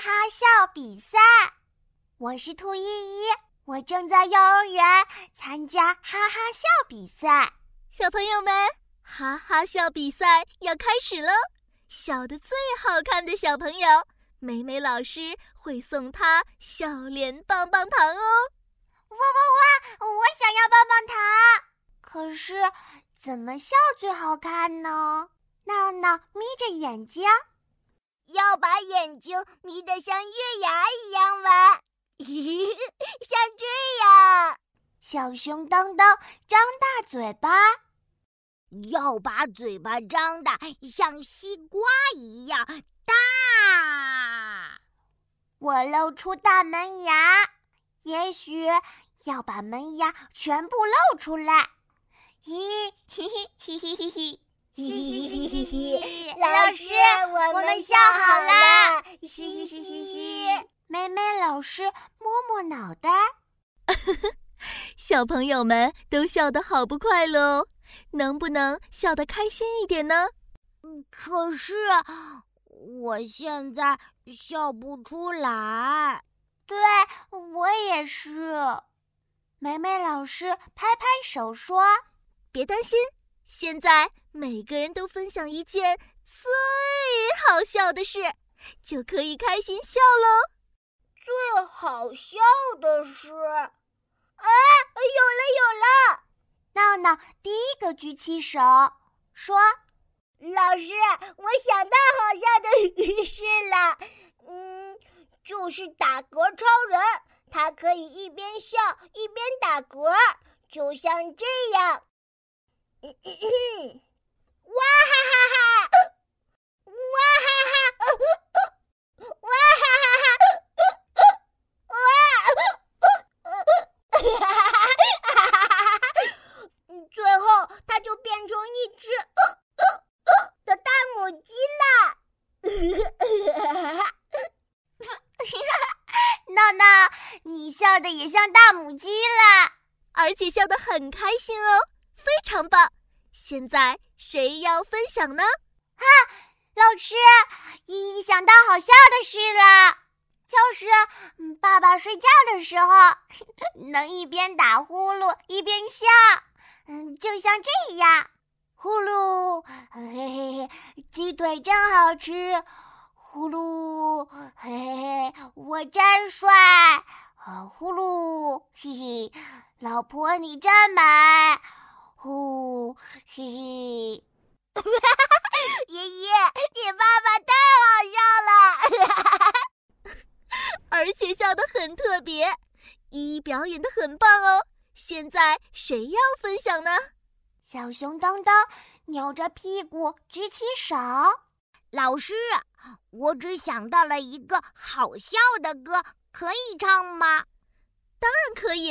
哈哈笑比赛。我是兔依依，我正在幼儿园参加哈哈笑比赛。小朋友们，哈哈笑比赛要开始喽！笑得最好看的小朋友，美美老师会送他笑脸棒棒糖哦！哇哇哇！我想要棒棒糖，可是怎么笑最好看呢？闹闹眯着眼睛。要把眼睛眯得像月牙一样弯，像这样。小熊当当张大嘴巴，要把嘴巴张得像西瓜一样大。我露出大门牙，也许要把门牙全部露出来。咦，嘿嘿嘿嘿嘿嘿。嘻嘻嘻嘻嘻，老师，我们笑好了。嘻嘻嘻嘻嘻，美美老师摸摸脑袋。小朋友们都笑得好不快乐哦，能不能笑得开心一点呢？可是我现在笑不出来。对我也是。美美老师拍拍手说：“别担心，现在。”每个人都分享一件最好笑的事，就可以开心笑喽。最好笑的事，啊，有了有了！闹闹第一个举起手说：“老师，我想到好笑的事了。嗯，就是打嗝超人，他可以一边笑一边打嗝，就像这样。”哇哈哈哈！哇哈哈！哇哈哈哈！哇哈哈！哈！哈哈哈！哈！最后，它就变成一只哦哦哦的大母鸡了。哈哈！哈哈哈！哈哈！闹闹，你笑的也像大母鸡了，而且笑得很开心哦。非常棒！现在。谁要分享呢？啊，老师，依依想到好笑的事了，就是爸爸睡觉的时候 能一边打呼噜一边笑，嗯，就像这样，呼噜，嘿嘿嘿，鸡腿真好吃，呼噜，嘿嘿嘿，我真帅，呼噜，嘿嘿，老婆你真美。呼，嘿嘿，哈哈哈！爷爷，你爸爸太好笑了，而且笑得很特别，依依表演的很棒哦。现在谁要分享呢？小熊当当扭着屁股举起手。老师，我只想到了一个好笑的歌，可以唱吗？当然可以。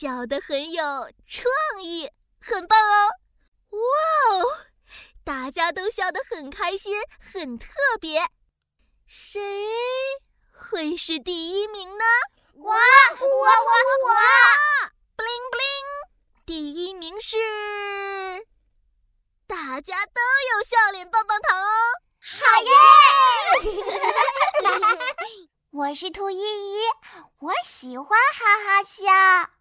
笑得很有创意，很棒哦！哇哦，大家都笑得很开心，很特别。谁会是第一名呢？我我我我！bling bling，第一名是大家都有笑脸棒棒糖哦！好耶！我是兔依依，我喜欢哈哈笑。